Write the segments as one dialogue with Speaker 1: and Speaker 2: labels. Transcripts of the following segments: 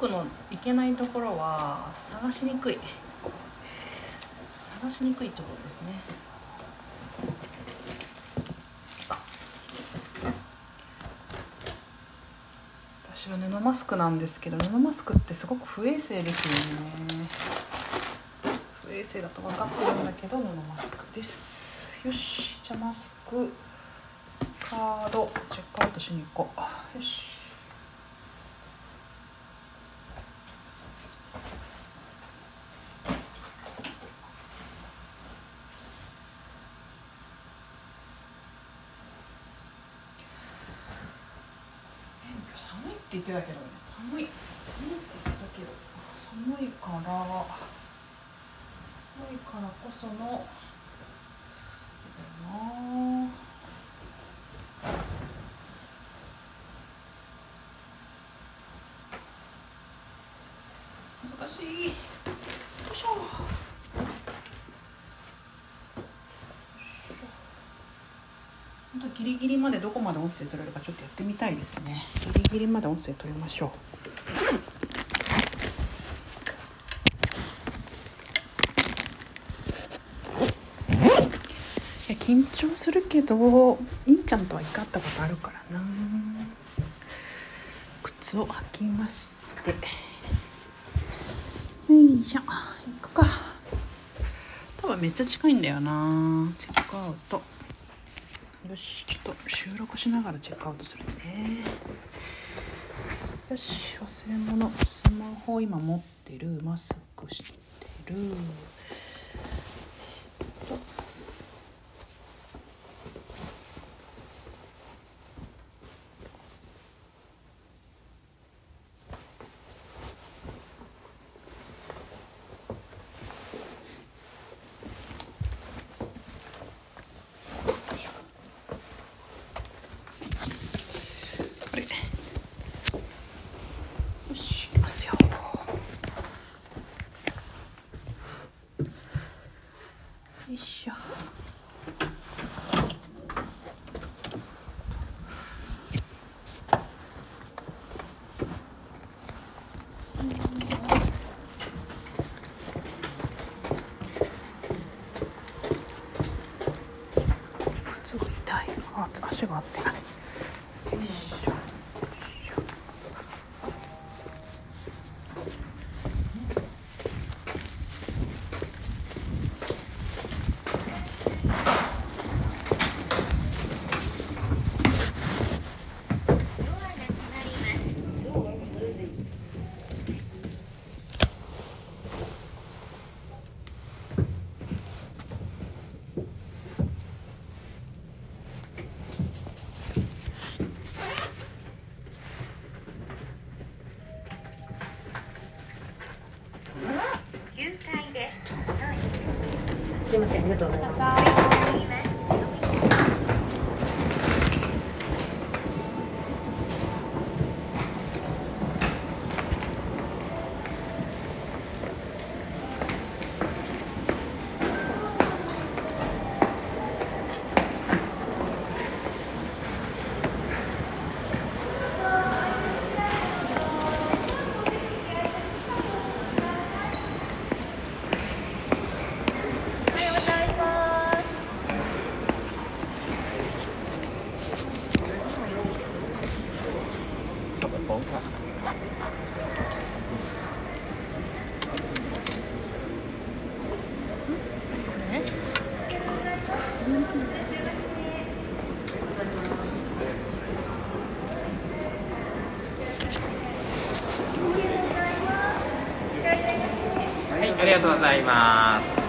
Speaker 1: クのいけないところは探しにくい。探しにくいところですね。私は布マスクなんですけど布マスクってすごく不衛生ですよね。不衛生だと分かってるんだけど布マスクです。よしじゃあマスクカードチェックアウトしに行こう。よし寒いって言ってたけどね寒い。寒いって言ったけど寒いから寒いからこそのだよな。難しい。よいしょ。ギリギリまでどこまで音声取れるかちょっとやってみたいですね。ギリギリまで音声取りましょう。いや緊張するけどいんちゃんとは一回会ったことあるからな。靴を履きまして。よいしょ。行くか。多分めっちゃ近いんだよな。チェックアウト。よしちょっと収録しながらチェックアウトするね。よし忘れ物。スマホ今持ってる。マスクしてるとこれよしいきますよよいしょ靴が痛いあ足が合って。ない
Speaker 2: す
Speaker 3: いません、ありがとうございます。
Speaker 4: ありがとうございます。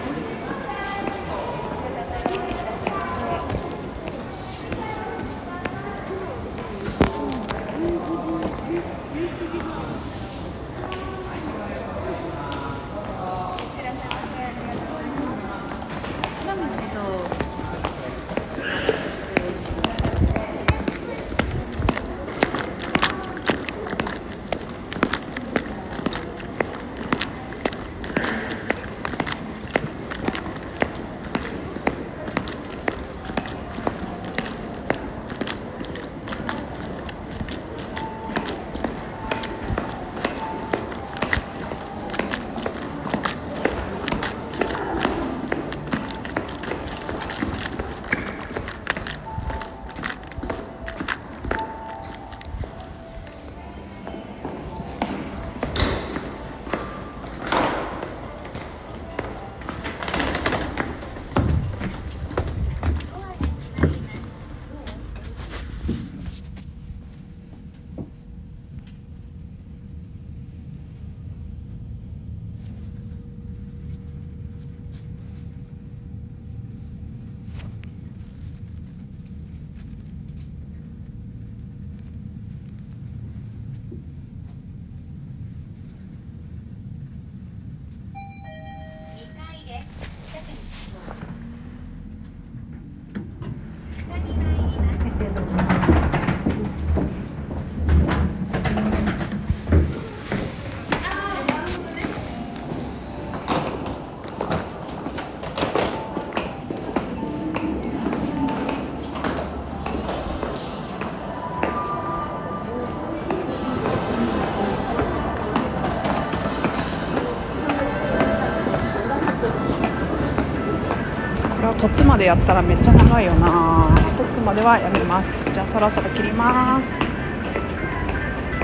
Speaker 1: 凸までやったらめっちゃ長いよな。凸まではやめます。じゃあそろそろ切ります。